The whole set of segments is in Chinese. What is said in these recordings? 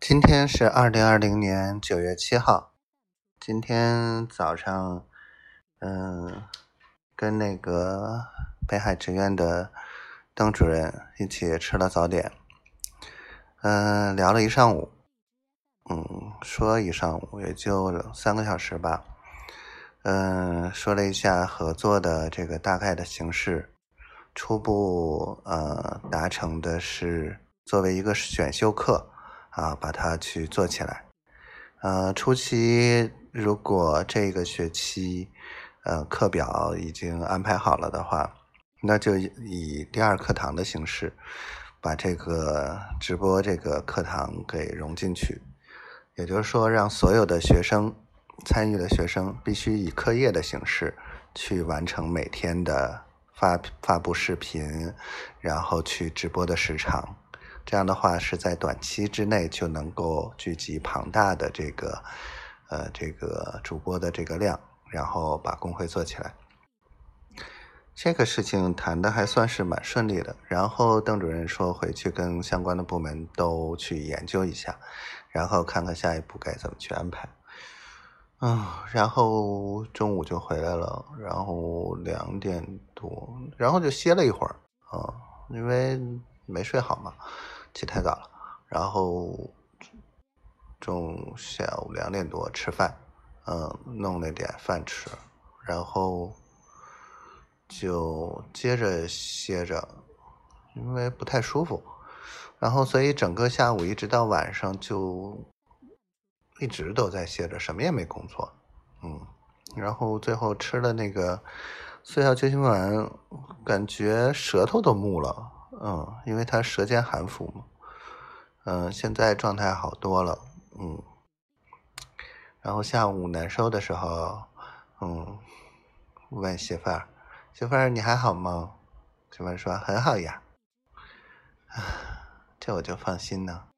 今天是二零二零年九月七号。今天早上，嗯，跟那个北海职院的邓主任一起吃了早点，嗯，聊了一上午，嗯，说一上午也就三个小时吧，嗯，说了一下合作的这个大概的形式，初步呃达成的是作为一个选修课啊，把它去做起来，呃，初期。如果这个学期，呃，课表已经安排好了的话，那就以第二课堂的形式，把这个直播这个课堂给融进去。也就是说，让所有的学生参与的学生必须以课业的形式去完成每天的发发布视频，然后去直播的时长。这样的话，是在短期之内就能够聚集庞大的这个。呃，这个主播的这个量，然后把工会做起来，这个事情谈的还算是蛮顺利的。然后邓主任说回去跟相关的部门都去研究一下，然后看看下一步该怎么去安排。嗯，然后中午就回来了，然后两点多，然后就歇了一会儿啊，因为没睡好嘛，起太早了，然后。中下午两点多吃饭，嗯，弄了点饭吃，然后就接着歇着，因为不太舒服，然后所以整个下午一直到晚上就一直都在歇着，什么也没工作，嗯，然后最后吃了那个速效救心丸，感觉舌头都木了，嗯，因为他舌尖含服嘛，嗯，现在状态好多了。嗯，然后下午难受的时候，嗯，问媳妇儿：“媳妇儿你还好吗？”媳妇儿说：“很好呀。”啊，这我就放心了，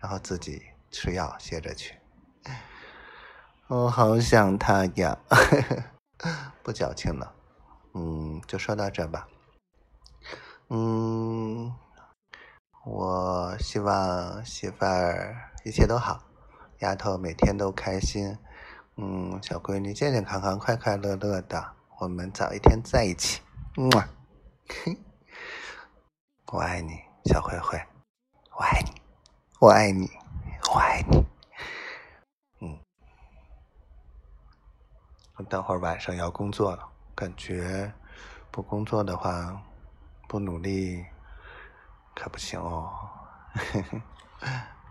然后自己吃药歇着去。我好想他呀，不矫情了。嗯，就说到这吧。嗯。我希望媳妇儿一切都好，丫头每天都开心，嗯，小闺女健健康康、快快乐乐的，我们早一天在一起，嗯，我爱你，小灰灰，我爱你，我爱你，我爱你，嗯，我等会儿晚上要工作了，感觉不工作的话，不努力。可不行哦，